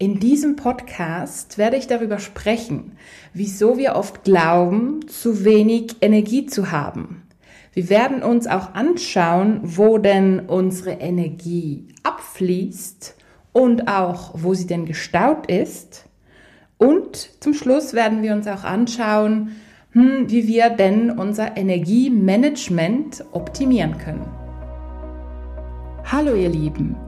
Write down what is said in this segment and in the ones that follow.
In diesem Podcast werde ich darüber sprechen, wieso wir oft glauben, zu wenig Energie zu haben. Wir werden uns auch anschauen, wo denn unsere Energie abfließt und auch, wo sie denn gestaut ist. Und zum Schluss werden wir uns auch anschauen, hm, wie wir denn unser Energiemanagement optimieren können. Hallo ihr Lieben!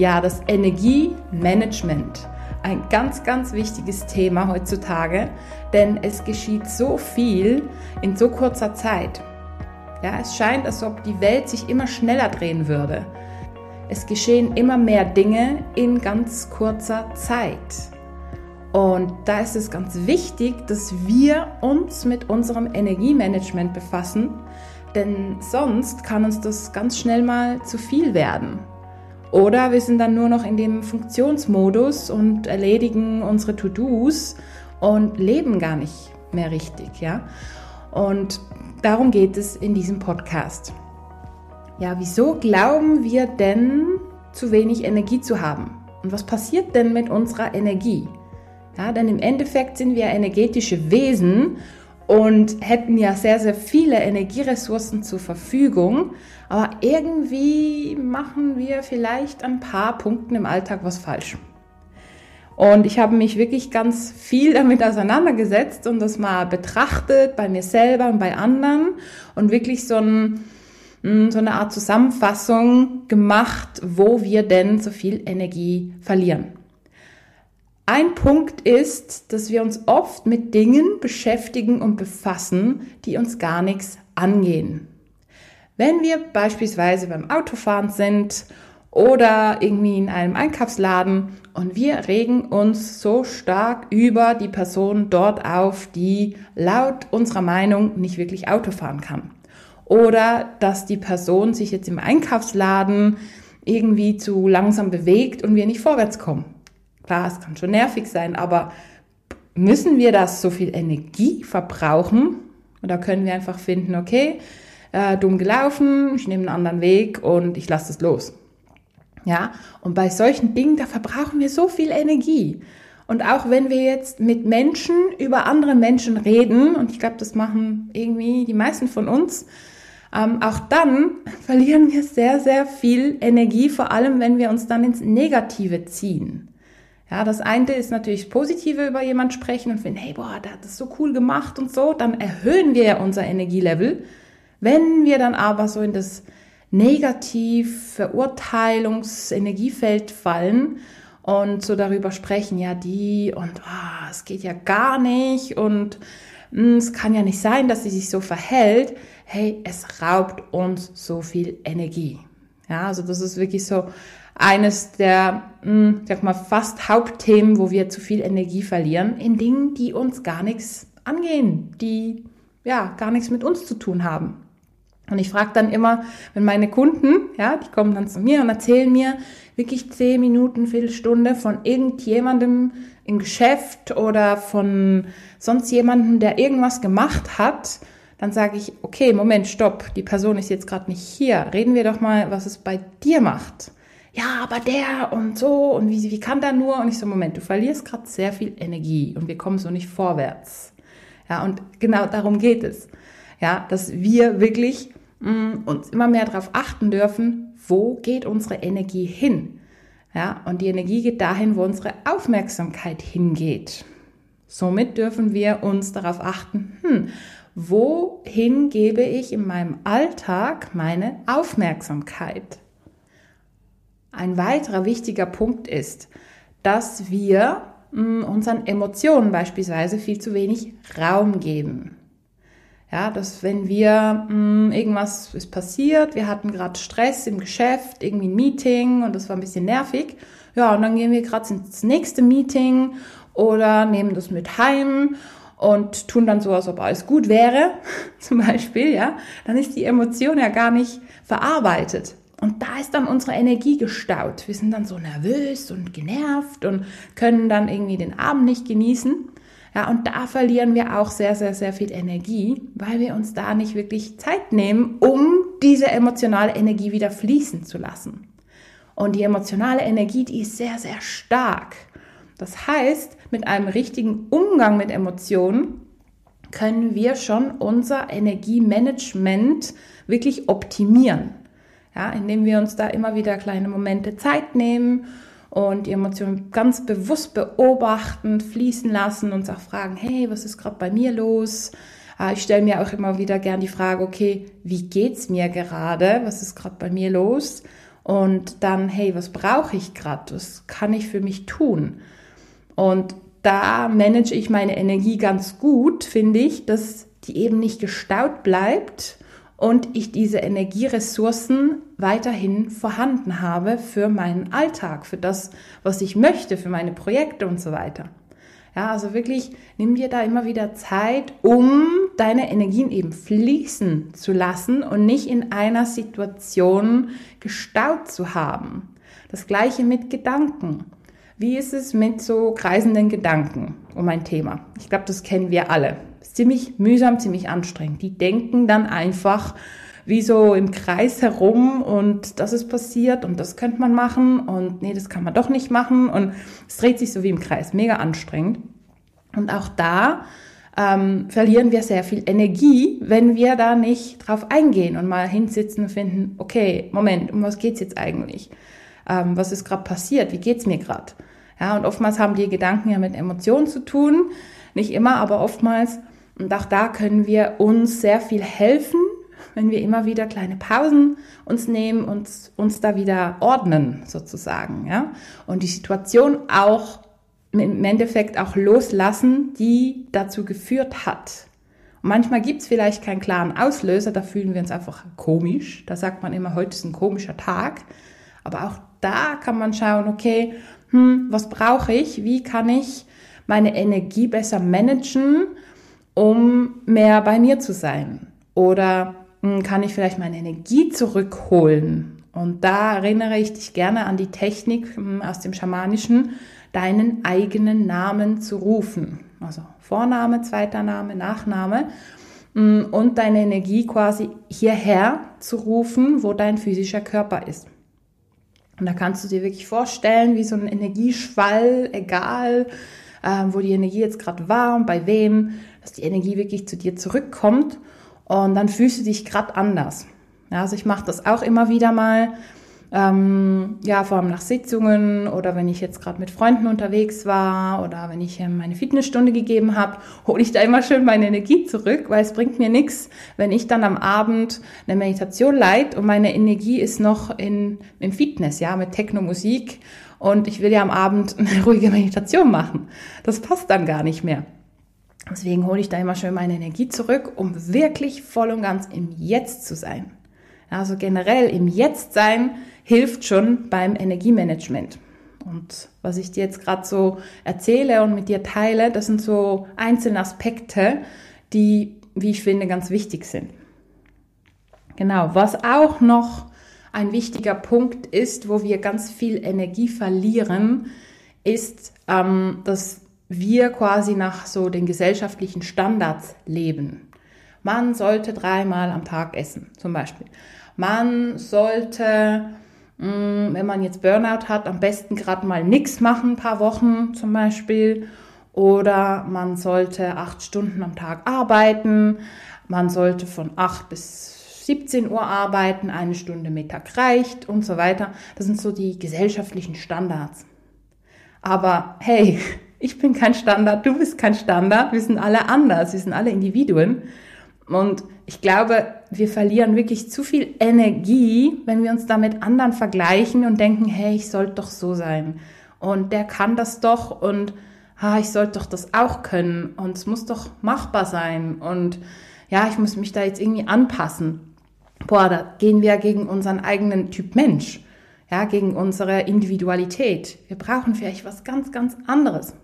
Ja, das Energiemanagement. Ein ganz, ganz wichtiges Thema heutzutage, denn es geschieht so viel in so kurzer Zeit. Ja, es scheint, als ob die Welt sich immer schneller drehen würde. Es geschehen immer mehr Dinge in ganz kurzer Zeit. Und da ist es ganz wichtig, dass wir uns mit unserem Energiemanagement befassen, denn sonst kann uns das ganz schnell mal zu viel werden. Oder wir sind dann nur noch in dem Funktionsmodus und erledigen unsere To-Dos und leben gar nicht mehr richtig, ja? Und darum geht es in diesem Podcast. Ja, wieso glauben wir denn, zu wenig Energie zu haben? Und was passiert denn mit unserer Energie? Ja, denn im Endeffekt sind wir energetische Wesen und hätten ja sehr, sehr viele Energieressourcen zur Verfügung. Aber irgendwie machen wir vielleicht ein paar Punkten im Alltag was falsch. Und ich habe mich wirklich ganz viel damit auseinandergesetzt und das mal betrachtet bei mir selber und bei anderen und wirklich so, ein, hm, so eine Art Zusammenfassung gemacht, wo wir denn so viel Energie verlieren. Ein Punkt ist, dass wir uns oft mit Dingen beschäftigen und befassen, die uns gar nichts angehen. Wenn wir beispielsweise beim Autofahren sind oder irgendwie in einem Einkaufsladen und wir regen uns so stark über die Person dort auf, die laut unserer Meinung nicht wirklich Auto fahren kann. Oder dass die Person sich jetzt im Einkaufsladen irgendwie zu langsam bewegt und wir nicht vorwärts kommen. Klar, es kann schon nervig sein, aber müssen wir das so viel Energie verbrauchen? Oder können wir einfach finden, okay, äh, dumm gelaufen, ich nehme einen anderen Weg und ich lasse es los. Ja, und bei solchen Dingen, da verbrauchen wir so viel Energie. Und auch wenn wir jetzt mit Menschen über andere Menschen reden, und ich glaube, das machen irgendwie die meisten von uns, ähm, auch dann verlieren wir sehr, sehr viel Energie, vor allem wenn wir uns dann ins Negative ziehen. Ja, das eine ist natürlich Positive über jemand sprechen und finden, hey, boah, der hat das so cool gemacht und so, dann erhöhen wir ja unser Energielevel. Wenn wir dann aber so in das Negativ, Verurteilungs-Energiefeld fallen und so darüber sprechen, ja, die und oh, es geht ja gar nicht und hm, es kann ja nicht sein, dass sie sich so verhält. Hey, es raubt uns so viel Energie. Ja, also das ist wirklich so eines der, mh, hm, sag mal, fast Hauptthemen, wo wir zu viel Energie verlieren, in Dingen, die uns gar nichts angehen, die ja gar nichts mit uns zu tun haben. Und ich frage dann immer, wenn meine Kunden, ja, die kommen dann zu mir und erzählen mir wirklich zehn Minuten, Viertelstunde von irgendjemandem im Geschäft oder von sonst jemandem, der irgendwas gemacht hat, dann sage ich, okay, Moment, stopp, die Person ist jetzt gerade nicht hier. Reden wir doch mal, was es bei dir macht ja, aber der und so und wie, wie kann der nur? Und ich so, Moment, du verlierst gerade sehr viel Energie und wir kommen so nicht vorwärts. Ja, und genau darum geht es. Ja, dass wir wirklich mh, mm, uns immer mehr darauf achten dürfen, wo geht unsere Energie hin? Ja, und die Energie geht dahin, wo unsere Aufmerksamkeit hingeht. Somit dürfen wir uns darauf achten, hm, wohin gebe ich in meinem Alltag meine Aufmerksamkeit? Ein weiterer wichtiger Punkt ist, dass wir mm, unseren Emotionen beispielsweise viel zu wenig Raum geben. Ja, dass wenn wir mh, mm, irgendwas ist passiert, wir hatten gerade Stress im Geschäft, irgendwie ein Meeting und das war ein bisschen nervig Ja, und dann gehen wir gerade ins nächste Meeting oder nehmen das mit heim und tun dann so, als ob alles gut wäre, zum Beispiel, ja, dann ist die Emotion ja gar nicht verarbeitet. Und da ist dann unsere Energie gestaut. Wir sind dann so nervös und genervt und können dann irgendwie den Abend nicht genießen. Ja, und da verlieren wir auch sehr, sehr, sehr viel Energie, weil wir uns da nicht wirklich Zeit nehmen, um diese emotionale Energie wieder fließen zu lassen. Und die emotionale Energie, die ist sehr, sehr stark. Das heißt, mit einem richtigen Umgang mit Emotionen können wir schon unser Energiemanagement wirklich optimieren. Ja, indem wir uns da immer wieder kleine Momente Zeit nehmen und die Emotionen ganz bewusst beobachten, fließen lassen, und auch fragen, hey, was ist gerade bei mir los? Ah, ich stelle mir auch immer wieder gern die Frage, okay, wie geht's mir gerade? Was ist gerade bei mir los? Und dann, hey, was brauche ich gerade? Was kann ich für mich tun? Und da manage ich meine Energie ganz gut, finde ich, dass die eben nicht gestaut bleibt, und ich diese Energieressourcen weiterhin vorhanden habe für meinen Alltag, für das, was ich möchte, für meine Projekte und so weiter. Ja, also wirklich nimm dir da immer wieder Zeit, um deine Energien eben fließen zu lassen und nicht in einer Situation gestaut zu haben. Das gleiche mit Gedanken. Wie ist es mit so kreisenden Gedanken um ein Thema? Ich glaube, das kennen wir alle ziemlich mühsam, ziemlich anstrengend. Die denken dann einfach wie so im Kreis herum und das ist passiert und das könnte man machen und nee, das kann man doch nicht machen und es dreht sich so wie im Kreis, mega anstrengend. Und auch da ähm, verlieren wir sehr viel Energie, wenn wir da nicht drauf eingehen und mal hinsitzen und finden, okay, Moment, um was geht's jetzt eigentlich? Ähm, was ist gerade passiert? Wie geht's mir gerade? Ja, und oftmals haben die Gedanken ja mit Emotionen zu tun. Nicht immer, aber oftmals. Und auch da können wir uns sehr viel helfen, wenn wir immer wieder kleine Pausen uns nehmen und uns da wieder ordnen, sozusagen, ja. Und die Situation auch im Endeffekt auch loslassen, die dazu geführt hat. Und manchmal gibt es vielleicht keinen klaren Auslöser, da fühlen wir uns einfach komisch. Da sagt man immer, heute ist ein komischer Tag. Aber auch da kann man schauen, okay, hm, was brauche ich? Wie kann ich meine Energie besser managen? Um mehr bei mir zu sein? Oder hm, kann ich vielleicht meine Energie zurückholen? Und da erinnere ich dich gerne an die Technik hm, aus dem Schamanischen, deinen eigenen Namen zu rufen. Also Vorname, zweiter Name, Nachname. Hm, und deine Energie quasi hierher zu rufen, wo dein physischer Körper ist. Und da kannst du dir wirklich vorstellen, wie so ein Energieschwall, egal äh, wo die Energie jetzt gerade war und bei wem, dass die Energie wirklich zu dir zurückkommt und dann fühlst du dich gerade anders. Ja, also ich mache das auch immer wieder mal, ähm, ja, vor allem nach Sitzungen oder wenn ich jetzt gerade mit Freunden unterwegs war oder wenn ich ähm, meine Fitnessstunde gegeben habe, hole ich da immer schön meine Energie zurück, weil es bringt mir nichts, wenn ich dann am Abend eine Meditation leid und meine Energie ist noch in, im Fitness, ja, mit Techno-Musik und ich will ja am Abend eine ruhige Meditation machen. Das passt dann gar nicht mehr. Deswegen hole ich da immer schön meine Energie zurück, um wirklich voll und ganz im Jetzt zu sein. Also generell im Jetzt sein hilft schon beim Energiemanagement. Und was ich dir jetzt gerade so erzähle und mit dir teile, das sind so einzelne Aspekte, die, wie ich finde, ganz wichtig sind. Genau, was auch noch ein wichtiger Punkt ist, wo wir ganz viel Energie verlieren, ist, ähm, dass wir quasi nach so den gesellschaftlichen Standards leben. Man sollte dreimal am Tag essen, zum Beispiel. Man sollte, mm, wenn man jetzt Burnout hat, am besten gerade mal nichts machen, ein paar Wochen zum Beispiel. Oder man sollte acht Stunden am Tag arbeiten. Man sollte von acht bis 17 Uhr arbeiten, eine Stunde Mittag reicht und so weiter. Das sind so die gesellschaftlichen Standards. Aber hey, ich bin kein Standard, du bist kein Standard, wir sind alle anders, wir sind alle Individuen. Und ich glaube, wir verlieren wirklich zu viel Energie, wenn wir uns da mit anderen vergleichen und denken, hey, ich sollte doch so sein. Und der kann das doch und ah, ich sollte doch das auch können und es muss doch machbar sein. Und ja, ich muss mich da jetzt irgendwie anpassen. Boah, da gehen wir gegen unseren eigenen Typ Mensch. ja, gegen unsere Individualität. Wir brauchen vielleicht was ganz, ganz anderes.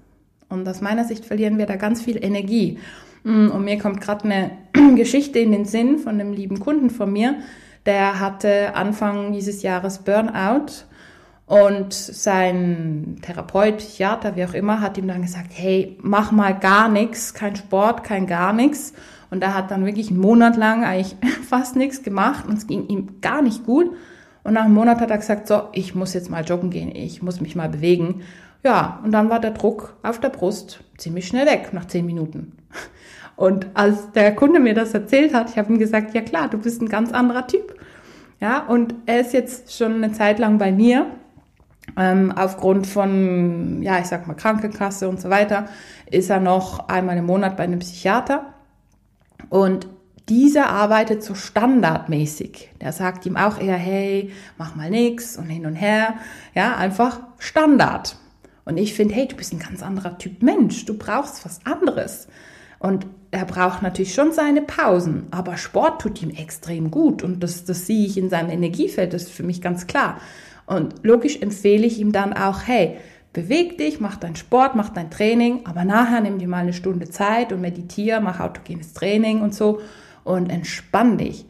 Und aus meiner Sicht verlieren wir da ganz viel Energie. Mm, und mir kommt gerade eine Geschichte in den Sinn von einem lieben Kunden von mir, der hatte Anfang dieses Jahres Burnout und sein Therapeut, Psychiater, wie auch immer, hat ihm dann gesagt, hey, mach mal gar nichts, kein Sport, kein gar nichts. Und er hat dann wirklich einen Monat lang eigentlich fast nichts gemacht und es ging ihm gar nicht gut. Und nach einem Monat hat er gesagt, so, ich muss jetzt mal joggen gehen, ich muss mich mal bewegen. Ja, und dann war der Druck auf der Brust ziemlich schnell weg, nach zehn Minuten. Und als der Kunde mir das erzählt hat, ich habe ihm gesagt, ja klar, du bist ein ganz anderer Typ. Ja, und er ist jetzt schon eine Zeit lang bei mir. Ähm, aufgrund von, ja, ich sag mal, Krankenkasse und so weiter, ist er noch einmal im Monat bei einem Psychiater. Und dieser arbeitet so standardmäßig. Der sagt ihm auch eher, hey, mach mal nix und hin und her. Ja, einfach Standard. Und ich finde, hey, du bist ein ganz anderer Typ Mensch. Du brauchst was anderes. Und er braucht natürlich schon seine Pausen, aber Sport tut ihm extrem gut und das, das sehe ich in seinem Energiefeld, das ist für mich ganz klar. Und logisch empfehle ich ihm dann auch, hey, beweg dich, mach deinen Sport, mach dein Training, aber nachher nimm dir mal eine Stunde Zeit und meditiere, mach autogenes Training und so und entspann dich.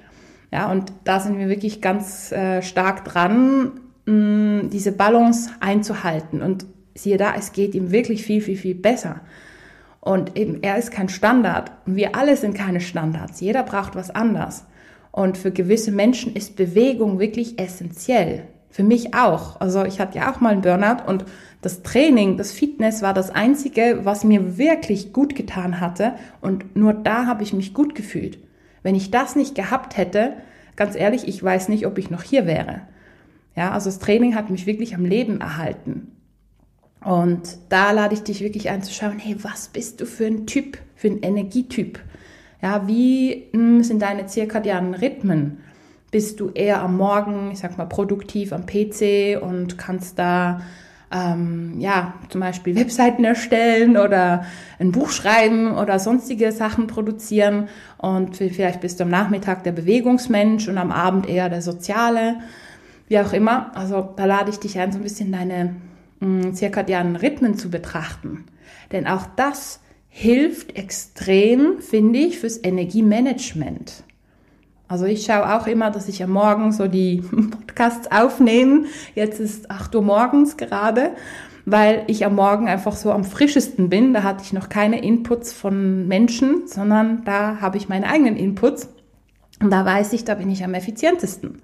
Ja, und da sind wir wirklich ganz äh, stark dran, mh, diese Balance einzuhalten. Und siehe da, es geht ihm wirklich viel, viel, viel besser. Und eben, er ist kein Standard. Wir alle sind keine Standards. Jeder braucht was anderes. Und für gewisse Menschen ist Bewegung wirklich essentiell. Für mich auch. Also ich hatte ja auch mal einen Burnout und das Training, das Fitness war das Einzige, was mir wirklich gut getan hatte. Und nur da habe ich mich gut gefühlt. Wenn ich das nicht gehabt hätte, ganz ehrlich, ich weiß nicht, ob ich noch hier wäre. Ja, also das Training hat mich wirklich am Leben erhalten. Und da lade ich dich wirklich ein zu schauen, hey, was bist du für ein Typ, für ein Energietyp? Ja, wie hm, sind deine zirkadianen Rhythmen? Bist du eher am Morgen, ich sag mal, produktiv am PC und kannst da ähm, ja, zum Beispiel Webseiten erstellen oder ein Buch schreiben oder sonstige Sachen produzieren. Und vielleicht bist du am Nachmittag der Bewegungsmensch und am Abend eher der Soziale, wie auch immer. Also da lade ich dich ein, so ein bisschen deine mh, zirkadianen Rhythmen zu betrachten. Denn auch das hilft extrem, finde ich, fürs Energiemanagement. Also ich schaue auch immer, dass ich am Morgen so die Podcasts aufnehme. Jetzt ist 8 Uhr morgens gerade, weil ich am Morgen einfach so am frischesten bin. Da hatte ich noch keine Inputs von Menschen, sondern da habe ich meine eigenen Inputs. Und da weiß ich, da bin ich am effizientesten.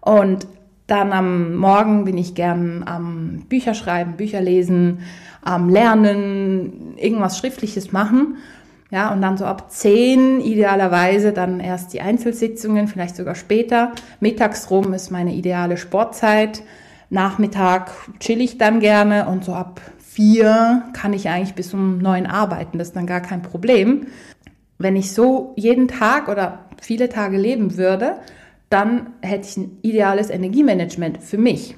Und dann am Morgen bin ich gern am Bücher schreiben, Bücher lesen, am Lernen, irgendwas Schriftliches machen. Ja, und dann so ab zehn idealerweise dann erst die Einzelsitzungen, vielleicht sogar später. Mittags rum ist meine ideale Sportzeit. Nachmittag chill ich dann gerne und so ab vier kann ich eigentlich bis um neun arbeiten. Das ist dann gar kein Problem. Wenn ich so jeden Tag oder viele Tage leben würde, dann hätte ich ein ideales Energiemanagement für mich.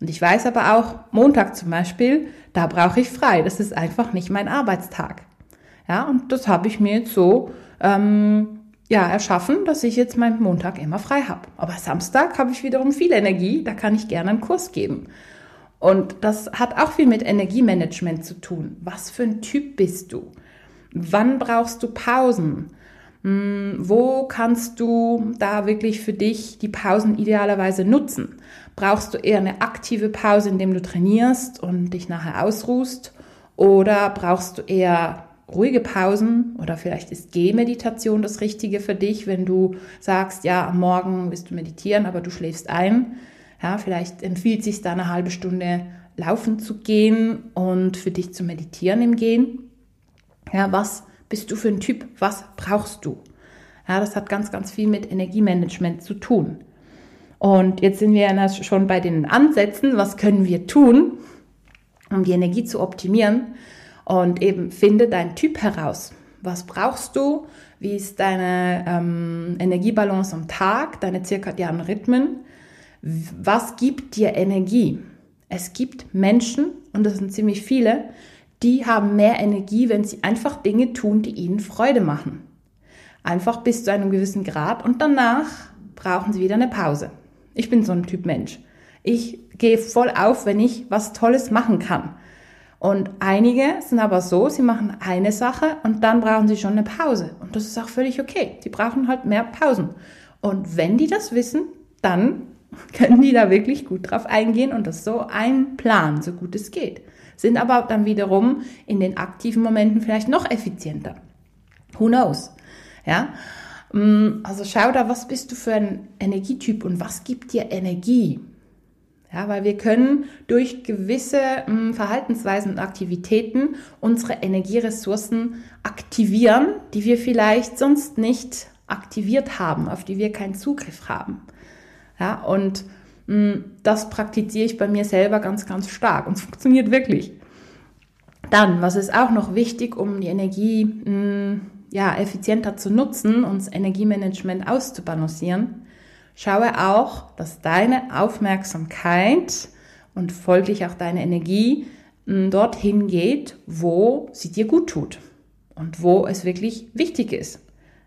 Und ich weiß aber auch, Montag zum Beispiel, da brauche ich frei. Das ist einfach nicht mein Arbeitstag. Ja, und das habe ich mir jetzt so ähm, ja, erschaffen, dass ich jetzt meinen Montag immer frei habe. Aber Samstag habe ich wiederum viel Energie, da kann ich gerne einen Kurs geben. Und das hat auch viel mit Energiemanagement zu tun. Was für ein Typ bist du? Wann brauchst du Pausen? Hm, wo kannst du da wirklich für dich die Pausen idealerweise nutzen? Brauchst du eher eine aktive Pause, indem du trainierst und dich nachher ausruhst? Oder brauchst du eher ruhige Pausen oder vielleicht ist Gehmeditation das Richtige für dich, wenn du sagst, ja, am Morgen willst du meditieren, aber du schläfst ein. Ja, vielleicht empfiehlt sich da eine halbe Stunde laufen zu gehen und für dich zu meditieren im Gehen. Ja, was bist du für ein Typ? Was brauchst du? Ja, das hat ganz, ganz viel mit Energiemanagement zu tun. Und jetzt sind wir ja schon bei den Ansätzen. Was können wir tun, um die Energie zu optimieren? Und eben finde deinen Typ heraus. Was brauchst du? Wie ist deine ähm, Energiebalance am Tag, deine zirkadianen Rhythmen? Was gibt dir Energie? Es gibt Menschen, und das sind ziemlich viele, die haben mehr Energie, wenn sie einfach Dinge tun, die ihnen Freude machen. Einfach bis zu einem gewissen Grad und danach brauchen sie wieder eine Pause. Ich bin so ein Typ Mensch. Ich gehe voll auf, wenn ich was Tolles machen kann. Und einige sind aber so, sie machen eine Sache und dann brauchen sie schon eine Pause. Und das ist auch völlig okay. Die brauchen halt mehr Pausen. Und wenn die das wissen, dann können die da wirklich gut drauf eingehen und das so ein Plan, so gut es geht. Sind aber dann wiederum in den aktiven Momenten vielleicht noch effizienter. Who knows? Ja. Mm, also schau da, was bist du für ein Energietyp und was gibt dir Energie? Ja, weil wir können durch gewisse mh, hm, Verhaltensweisen und Aktivitäten unsere Energieressourcen aktivieren, die wir vielleicht sonst nicht aktiviert haben, auf die wir keinen Zugriff haben. Ja, und mh, hm, das praktiziere ich bei mir selber ganz, ganz stark und es funktioniert wirklich. Dann, was ist auch noch wichtig, um die Energie mh, hm, ja, effizienter zu nutzen und das Energiemanagement auszubalancieren? Schaue auch, dass deine Aufmerksamkeit und folglich auch deine Energie hm, dorthin geht, wo sie dir gut tut und wo es wirklich wichtig ist.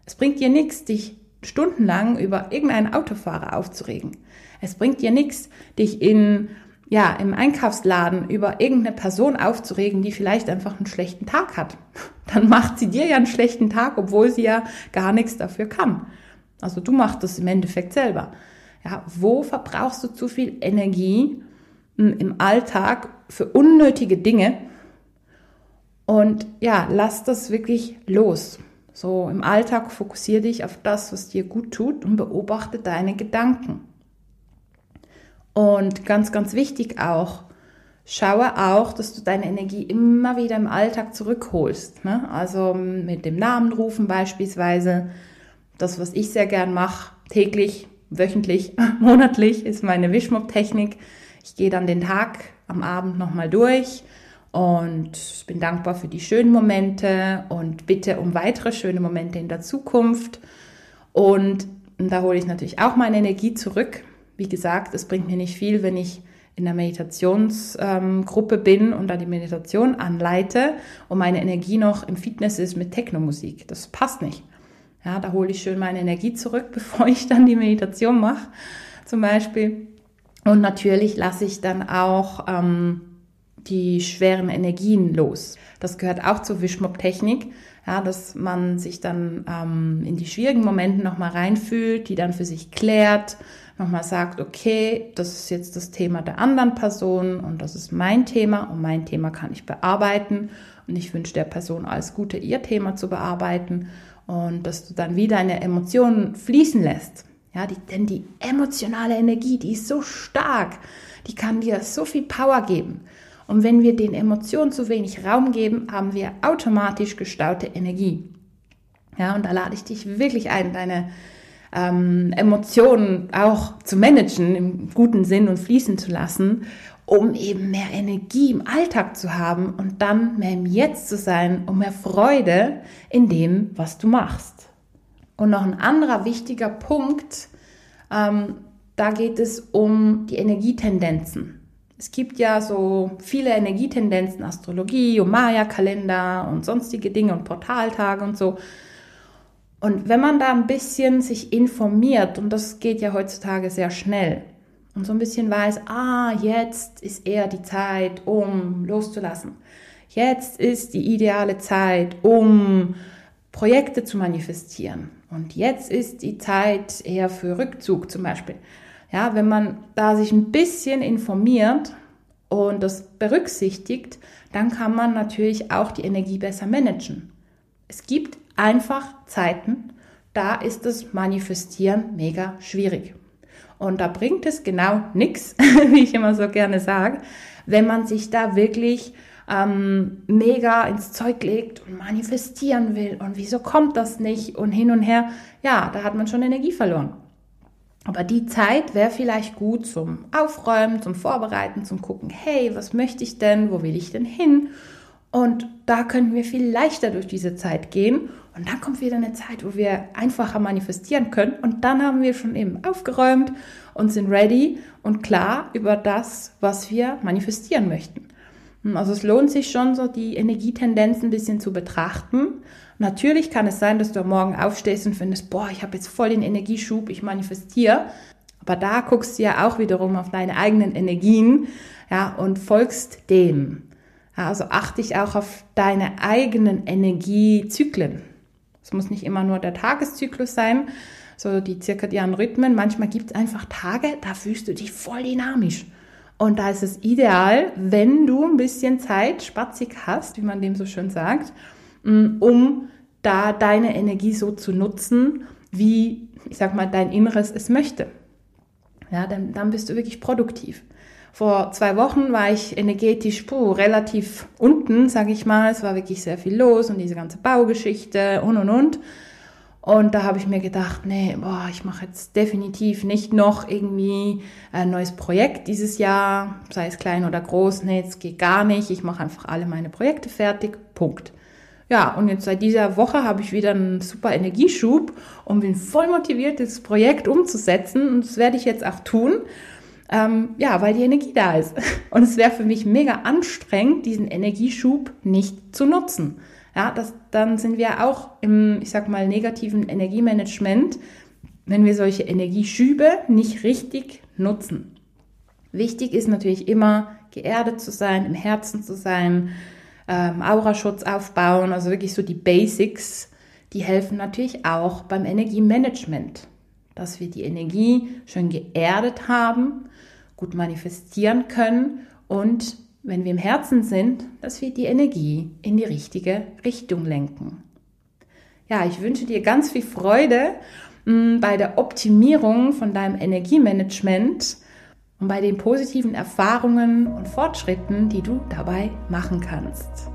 Es bringt dir nichts, dich stundenlang über irgendeinen Autofahrer aufzuregen. Es bringt dir nichts, dich in ja, im Einkaufsladen über irgendeine Person aufzuregen, die vielleicht einfach einen schlechten Tag hat. Dann macht sie dir ja einen schlechten Tag, obwohl sie ja gar nichts dafür kann. Also du machst das im Endeffekt selber. Ja, wo verbrauchst du zu viel Energie hm, im Alltag für unnötige Dinge? Und ja, lass das wirklich los. So im Alltag fokussiere dich auf das, was dir gut tut und beobachte deine Gedanken. Und ganz, ganz wichtig auch, schaue auch, dass du deine Energie immer wieder im Alltag zurückholst. Ne? Also mit dem Namen rufen beispielsweise das, was ich sehr gern mache, täglich, wöchentlich, monatlich, ist meine Wischmopp-Technik. Ich gehe dann den Tag am Abend nochmal durch und bin dankbar für die schönen Momente und bitte um weitere schöne Momente in der Zukunft. Und da hole ich natürlich auch meine Energie zurück. Wie gesagt, es bringt mir nicht viel, wenn ich in der Meditationsgruppe ähm, bin und da die Meditation anleite und meine Energie noch im Fitness ist mit Technomusik. Das passt nicht. Ja, da hole ich schön meine Energie zurück, bevor ich dann die Meditation mache, zum Beispiel. Und natürlich lasse ich dann auch ähm, die schweren Energien los. Das gehört auch zur Wischmopp-Technik, ja, dass man sich dann ähm, in die schwierigen Momente nochmal reinfühlt, die dann für sich klärt, nochmal sagt, okay, das ist jetzt das Thema der anderen Person und das ist mein Thema und mein Thema kann ich bearbeiten und ich wünsche der Person alles Gute, ihr Thema zu bearbeiten und dass du dann wieder deine Emotionen fließen lässt. Ja, die, denn die emotionale Energie, die ist so stark, die kann dir so viel Power geben. Und wenn wir den Emotionen zu wenig Raum geben, haben wir automatisch gestaute Energie. Ja, und da lade ich dich wirklich ein, deine ähm, Emotionen auch zu managen, im guten Sinn und fließen zu lassen um eben mehr Energie im Alltag zu haben und dann mehr im Jetzt zu sein und mehr Freude in dem, was du machst. Und noch ein anderer wichtiger Punkt, ähm, da geht es um die Energietendenzen. Es gibt ja so viele Energietendenzen, Astrologie und Maya-Kalender und sonstige Dinge und Portaltage und so. Und wenn man da ein bisschen sich informiert, und das geht ja heutzutage sehr schnell, und so ein bisschen weiß, ah, jetzt ist eher die Zeit, um loszulassen. Jetzt ist die ideale Zeit, um Projekte zu manifestieren. Und jetzt ist die Zeit eher für Rückzug zum Beispiel. Ja, wenn man da sich ein bisschen informiert und das berücksichtigt, dann kann man natürlich auch die Energie besser managen. Es gibt einfach Zeiten, da ist das Manifestieren mega schwierig. Und da bringt es genau nichts, wie ich immer so gerne sage, wenn man sich da wirklich ähm, mega ins Zeug legt und manifestieren will und wieso kommt das nicht und hin und her, ja, da hat man schon Energie verloren. Aber die Zeit wäre vielleicht gut zum Aufräumen, zum Vorbereiten, zum Gucken, hey, was möchte ich denn, wo will ich denn hin? Und da könnten wir viel leichter durch diese Zeit gehen. Und dann kommt wieder eine Zeit, wo wir einfacher manifestieren können. Und dann haben wir schon eben aufgeräumt und sind ready und klar über das, was wir manifestieren möchten. Also es lohnt sich schon, so die Energietendenzen ein bisschen zu betrachten. Natürlich kann es sein, dass du am Morgen aufstehst und findest, boah, ich habe jetzt voll den Energieschub, ich manifestiere. Aber da guckst du ja auch wiederum auf deine eigenen Energien, ja, und folgst dem. Also achte ich auch auf deine eigenen Energiezyklen. Es muss nicht immer nur der Tageszyklus sein, so die zirkadianen Rhythmen. Manchmal gibt es einfach Tage, da fühlst du dich voll dynamisch. Und da ist es ideal, wenn du ein bisschen Zeit spatzig hast, wie man dem so schön sagt, mm, um da deine Energie so zu nutzen, wie, ich sag mal, dein Inneres es möchte. Ja, dann, dann bist du wirklich produktiv. Vor zwei Wochen war ich energetisch puh, relativ unten, sage ich mal. Es war wirklich sehr viel los und diese ganze Baugeschichte und und und. Und da habe ich mir gedacht, nee, boah, ich mache jetzt definitiv nicht noch irgendwie ein neues Projekt dieses Jahr, sei es klein oder groß. Nee, es geht gar nicht. Ich mache einfach alle meine Projekte fertig. Punkt. Ja, und jetzt seit dieser Woche habe ich wieder einen super Energieschub und bin voll motiviert, das Projekt umzusetzen. Und das werde ich jetzt auch tun. Ähm, ja, weil die Energie da ist. Und es wäre für mich mega anstrengend, diesen Energieschub nicht zu nutzen. Ja, das, dann sind wir auch im, ich sag mal, negativen Energiemanagement, wenn wir solche Energieschübe nicht richtig nutzen. Wichtig ist natürlich immer, geerdet zu sein, im Herzen zu sein, ähm, Auraschutz aufbauen, also wirklich so die Basics, die helfen natürlich auch beim Energiemanagement dass wir die Energie schön geerdet haben, gut manifestieren können und wenn wir im Herzen sind, dass wir die Energie in die richtige Richtung lenken. Ja, ich wünsche dir ganz viel Freude mm, bei der Optimierung von deinem Energiemanagement und bei den positiven Erfahrungen und Fortschritten, die du dabei machen kannst.